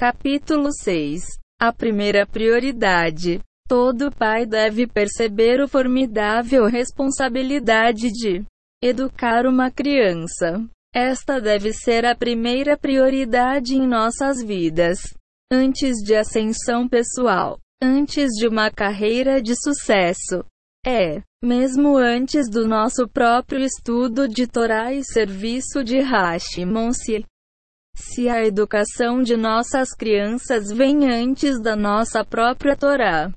Capítulo 6 A primeira prioridade. Todo pai deve perceber o formidável responsabilidade de educar uma criança. Esta deve ser a primeira prioridade em nossas vidas. Antes de ascensão pessoal, antes de uma carreira de sucesso. É, mesmo antes do nosso próprio estudo de Torá e serviço de Hashimon-se. Se a educação de nossas crianças vem antes da nossa própria Torá,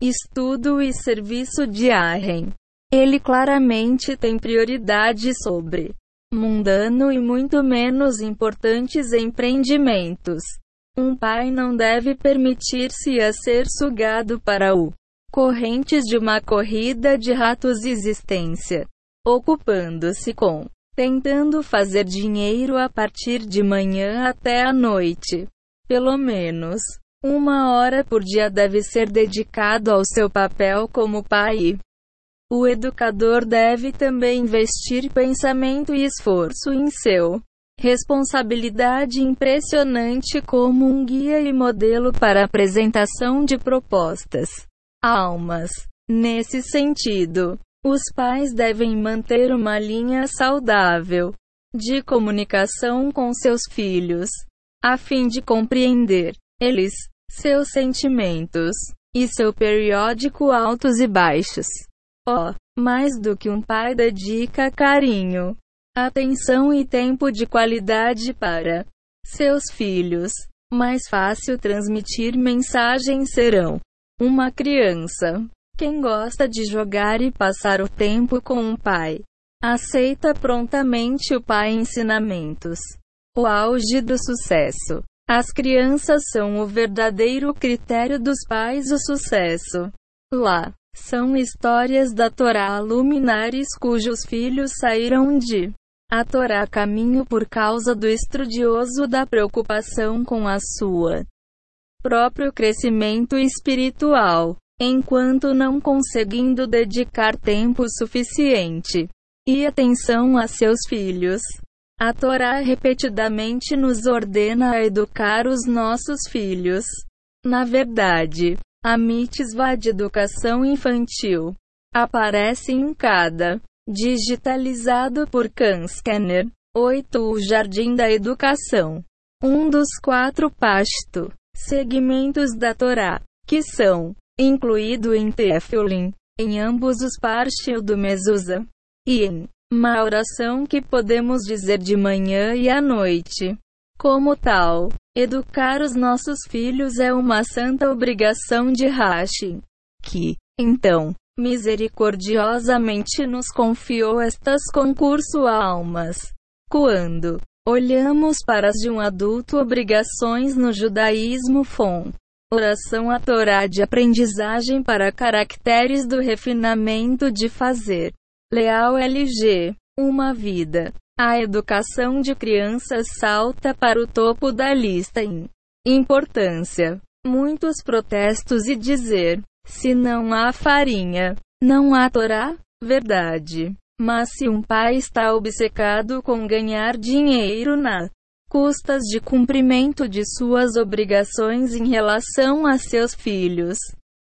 estudo e serviço de Arren, ele claramente tem prioridade sobre mundano e muito menos importantes empreendimentos. Um pai não deve permitir-se a ser sugado para o correntes de uma corrida de ratos existência, ocupando-se com tentando fazer dinheiro a partir de manhã até a noite. Pelo menos uma hora por dia deve ser dedicado ao seu papel como pai. O educador deve também investir pensamento e esforço em seu responsabilidade impressionante como um guia e modelo para apresentação de propostas. Almas. Nesse sentido, os pais devem manter uma linha saudável de comunicação com seus filhos, a fim de compreender eles, seus sentimentos e seu periódico altos e baixos. Oh, mais do que um pai dedica carinho, atenção e tempo de qualidade para seus filhos, mais fácil transmitir mensagens serão uma criança quem gosta de jogar e passar o tempo com um pai, aceita prontamente o pai ensinamentos. O auge do sucesso. As crianças são o verdadeiro critério dos pais o sucesso. Lá, são histórias da Torá luminares cujos filhos saíram de a Torá caminho por causa do estudioso da preocupação com a sua próprio crescimento espiritual enquanto não conseguindo dedicar tempo suficiente e atenção a seus filhos. A Torá repetidamente nos ordena a educar os nossos filhos. Na verdade, a mitzvah de educação infantil aparece em cada digitalizado por Kanscanner. 8. O Jardim da Educação. Um dos quatro pasto segmentos da Torá, que são incluído em Tefilin, em ambos os Parshil do Mesusa, e em uma oração que podemos dizer de manhã e à noite. Como tal, educar os nossos filhos é uma santa obrigação de Rashi, que, então, misericordiosamente nos confiou estas concurso almas. Quando olhamos para as de um adulto obrigações no judaísmo FON, Oração à Torá de aprendizagem para caracteres do refinamento de fazer. Leal LG. Uma vida. A educação de crianças salta para o topo da lista em importância. Muitos protestos e dizer: se não há farinha, não há Torá? Verdade. Mas se um pai está obcecado com ganhar dinheiro na custas de cumprimento de suas obrigações em relação a seus filhos.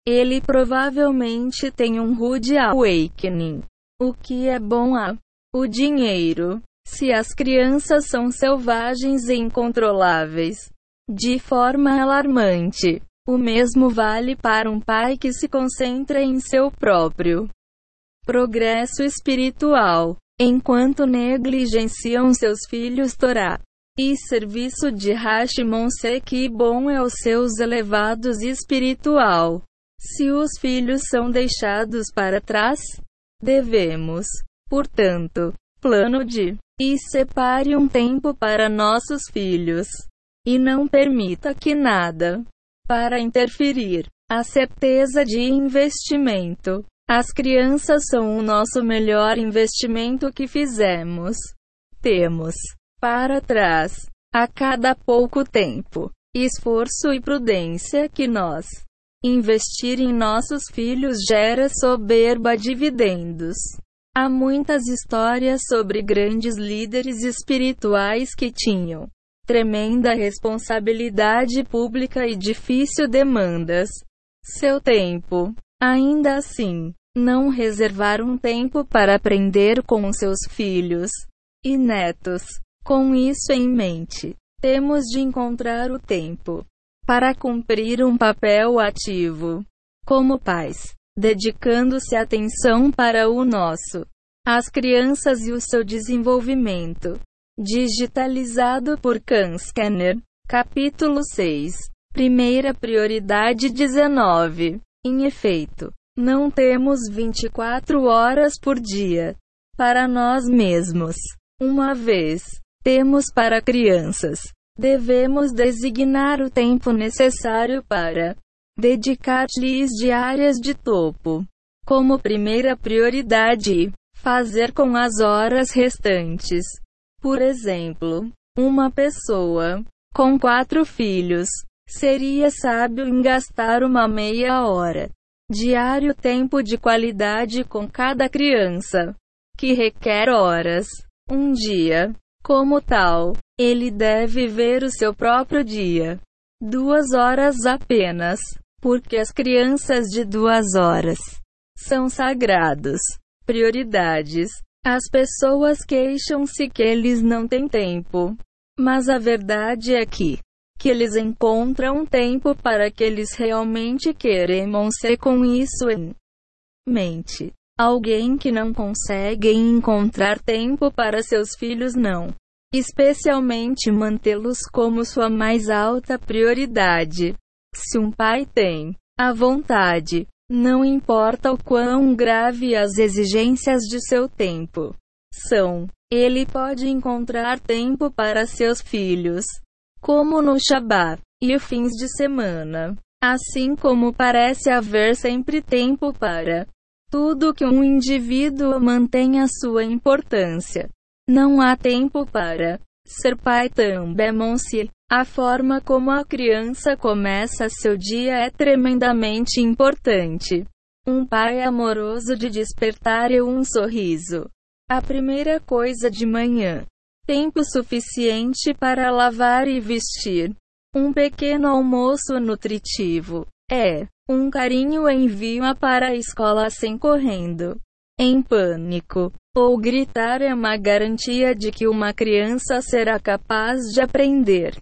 Ele provavelmente tem um rude awakening. O que é bom a o dinheiro. Se as crianças são selvagens e incontroláveis, de forma alarmante, o mesmo vale para um pai que se concentra em seu próprio progresso espiritual, enquanto negligenciam seus filhos Torá e serviço de Hashimon se que bom é seus elevados espiritual. Se os filhos são deixados para trás, devemos, portanto, plano de e separe um tempo para nossos filhos e não permita que nada para interferir. A certeza de investimento. As crianças são o nosso melhor investimento que fizemos. Temos para trás. A cada pouco tempo, esforço e prudência que nós investir em nossos filhos gera soberba dividendos. Há muitas histórias sobre grandes líderes espirituais que tinham tremenda responsabilidade pública e difícil demandas. Seu tempo. Ainda assim, não reservar um tempo para aprender com seus filhos e netos. Com isso em mente, temos de encontrar o tempo para cumprir um papel ativo como pais, dedicando-se atenção para o nosso, as crianças e o seu desenvolvimento. Digitalizado por Khan Scanner, capítulo 6. Primeira prioridade 19. Em efeito, não temos 24 horas por dia para nós mesmos. Uma vez temos para crianças, devemos designar o tempo necessário para dedicar-lhes diárias de topo como primeira prioridade fazer com as horas restantes. Por exemplo, uma pessoa com quatro filhos seria sábio em gastar uma meia hora diário tempo de qualidade com cada criança, que requer horas. Um dia, como tal, ele deve ver o seu próprio dia. Duas horas apenas, porque as crianças de duas horas são sagrados. Prioridades. As pessoas queixam-se que eles não têm tempo. Mas a verdade é que, que eles encontram tempo para que eles realmente querem ser com isso em mente. Alguém que não consegue encontrar tempo para seus filhos não. Especialmente mantê-los como sua mais alta prioridade. Se um pai tem a vontade, não importa o quão grave as exigências de seu tempo são, ele pode encontrar tempo para seus filhos, como no Shabat e fins de semana. Assim como parece haver sempre tempo para tudo que um indivíduo mantém a sua importância. Não há tempo para ser pai também. A forma como a criança começa seu dia é tremendamente importante. Um pai amoroso de despertar e um sorriso. A primeira coisa de manhã. Tempo suficiente para lavar e vestir. Um pequeno almoço nutritivo. É um carinho envio-a para a escola sem correndo em pânico ou gritar é uma garantia de que uma criança será capaz de aprender.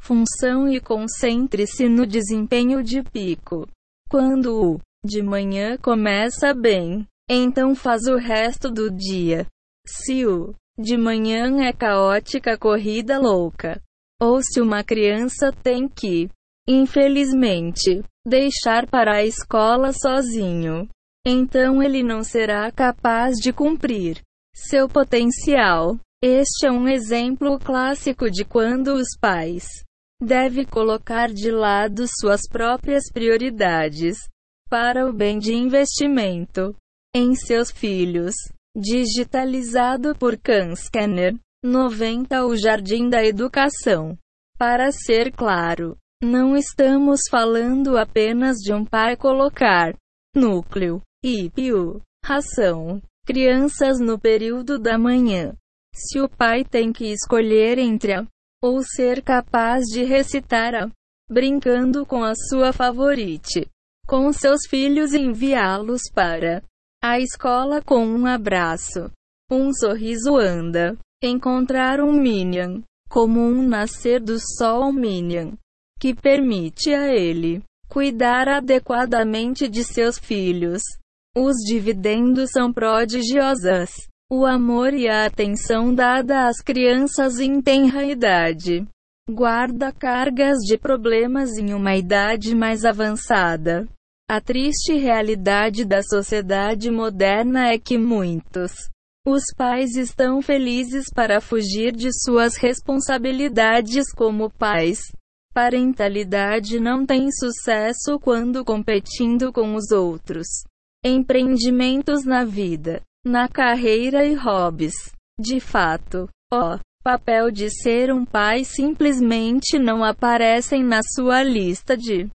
Função e concentre-se no desempenho de pico. Quando o de manhã começa bem, então faz o resto do dia. Se o de manhã é caótica corrida louca, ou se uma criança tem que, infelizmente, deixar para a escola sozinho, então ele não será capaz de cumprir seu potencial. Este é um exemplo clássico de quando os pais deve colocar de lado suas próprias prioridades para o bem de investimento em seus filhos. Digitalizado por Khan Scanner 90 O Jardim da Educação. Para ser claro, não estamos falando apenas de um pai colocar núcleo, IPU, ração, crianças no período da manhã. Se o pai tem que escolher entre a ou ser capaz de recitar a brincando com a sua favorite, com seus filhos enviá-los para a escola com um abraço, um sorriso anda, encontrar um Minion, como um nascer do sol Minion, que permite a ele cuidar adequadamente de seus filhos. Os dividendos são prodigiosos. O amor e a atenção dada às crianças em tenra idade guarda cargas de problemas em uma idade mais avançada. A triste realidade da sociedade moderna é que muitos os pais estão felizes para fugir de suas responsabilidades como pais. Parentalidade não tem sucesso quando competindo com os outros. Empreendimentos na vida na carreira e hobbies. De fato, o papel de ser um pai simplesmente não aparecem na sua lista de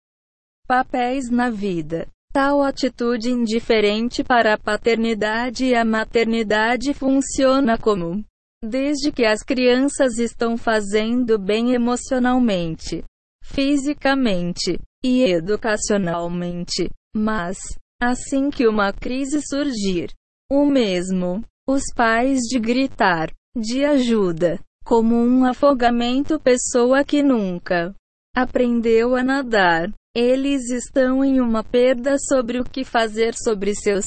papéis na vida. Tal atitude indiferente para a paternidade e a maternidade funciona como desde que as crianças estão fazendo bem emocionalmente, fisicamente e educacionalmente. Mas, assim que uma crise surgir, o mesmo, os pais de gritar, de ajuda, como um afogamento pessoa que nunca aprendeu a nadar. Eles estão em uma perda sobre o que fazer sobre seus.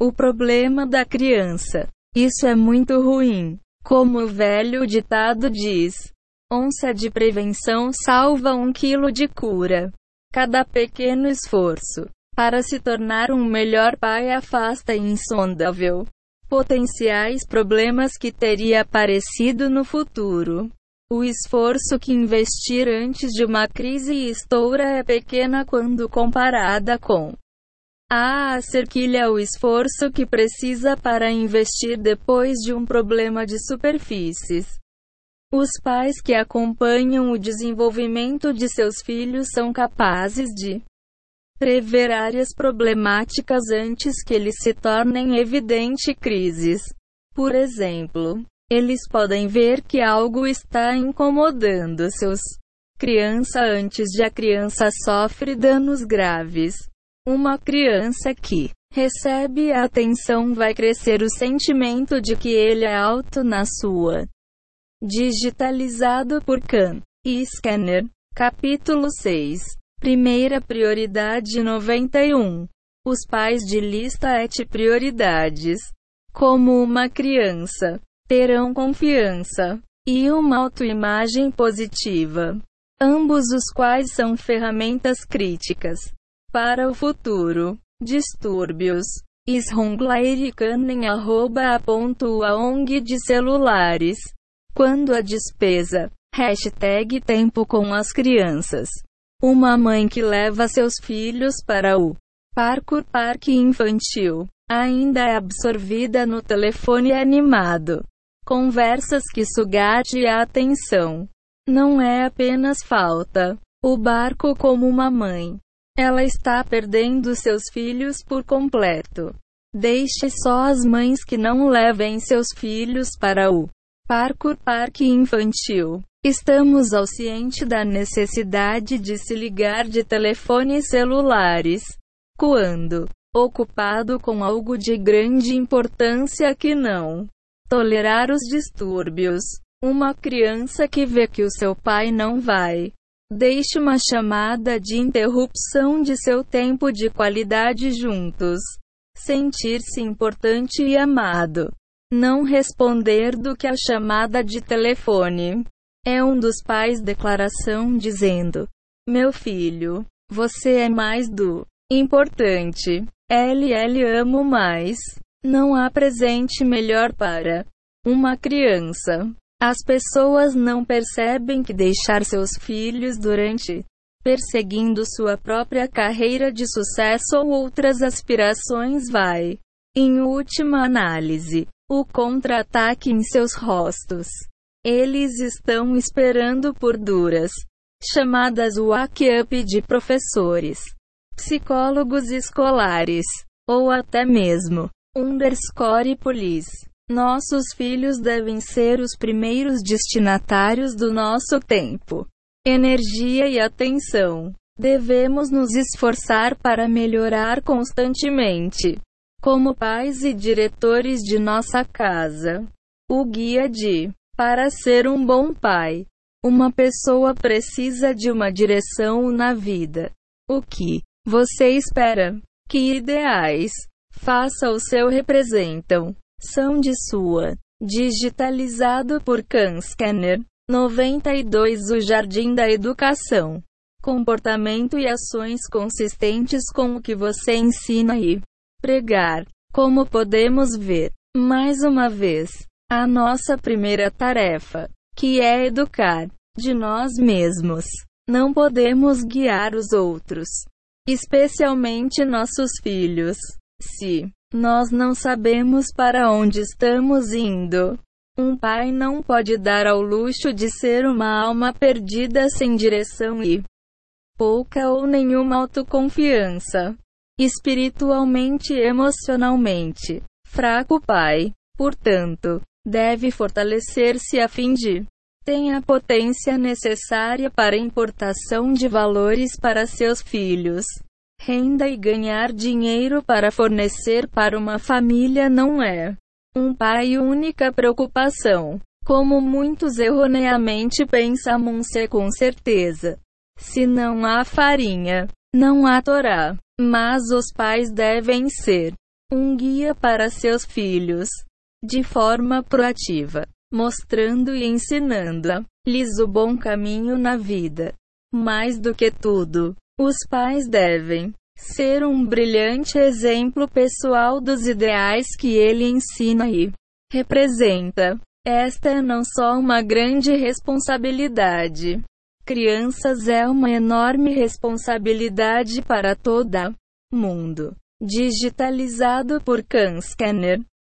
O problema da criança. Isso é muito ruim. Como o velho ditado diz: onça de prevenção salva um quilo de cura. Cada pequeno esforço para se tornar um melhor pai afasta insondável potenciais problemas que teria aparecido no futuro. O esforço que investir antes de uma crise estoura é pequena quando comparada com a cerquilha o esforço que precisa para investir depois de um problema de superfícies. Os pais que acompanham o desenvolvimento de seus filhos são capazes de prever áreas problemáticas antes que eles se tornem evidente crises. Por exemplo, eles podem ver que algo está incomodando seus criança antes de a criança sofre danos graves. Uma criança que recebe a atenção vai crescer o sentimento de que ele é alto na sua Digitalizado por Khan e Scanner. Capítulo 6. Primeira prioridade 91. Os pais de lista et prioridades. Como uma criança, terão confiança e uma autoimagem positiva, ambos os quais são ferramentas críticas para o futuro. Distúrbios. Isronglairicanem arroba a ONG de celulares. Quando a despesa. Hashtag tempo com as crianças. Uma mãe que leva seus filhos para o parkour parque infantil ainda é absorvida no telefone animado. Conversas que sugate a atenção. Não é apenas falta. O barco como uma mãe. Ela está perdendo seus filhos por completo. Deixe só as mães que não levem seus filhos para o Parkour Parque Infantil. Estamos ao ciente da necessidade de se ligar de telefones celulares. Quando ocupado com algo de grande importância que não tolerar os distúrbios. Uma criança que vê que o seu pai não vai. Deixe uma chamada de interrupção de seu tempo de qualidade juntos. Sentir-se importante e amado. Não responder do que a chamada de telefone. É um dos pais declaração dizendo: Meu filho, você é mais do importante. LL amo mais. Não há presente melhor para uma criança. As pessoas não percebem que deixar seus filhos durante perseguindo sua própria carreira de sucesso ou outras aspirações vai, em última análise, o contra-ataque em seus rostos. Eles estão esperando por duras, chamadas wake-up de professores, psicólogos escolares, ou até mesmo underscore police. Nossos filhos devem ser os primeiros destinatários do nosso tempo, energia e atenção. Devemos nos esforçar para melhorar constantemente como pais e diretores de nossa casa. O guia de para ser um bom pai. Uma pessoa precisa de uma direção na vida. O que você espera? Que ideais faça o seu representam? São de sua. Digitalizado por Khan Scanner. 92 O Jardim da Educação. Comportamento e ações consistentes com o que você ensina e pregar. Como podemos ver, mais uma vez, a nossa primeira tarefa, que é educar de nós mesmos. Não podemos guiar os outros, especialmente nossos filhos, se nós não sabemos para onde estamos indo. Um pai não pode dar ao luxo de ser uma alma perdida sem direção e pouca ou nenhuma autoconfiança espiritualmente e emocionalmente. Fraco pai. Portanto, deve fortalecer-se a fim de ter a potência necessária para importação de valores para seus filhos. Renda e ganhar dinheiro para fornecer para uma família não é um pai única preocupação. Como muitos erroneamente pensam ser com certeza. Se não há farinha, não há Torá. Mas os pais devem ser um guia para seus filhos, de forma proativa, mostrando e ensinando-lhes o bom caminho na vida. Mais do que tudo, os pais devem ser um brilhante exemplo pessoal dos ideais que ele ensina e representa. Esta é não só uma grande responsabilidade. Crianças é uma enorme responsabilidade para toda mundo. Digitalizado por Khan Scanner.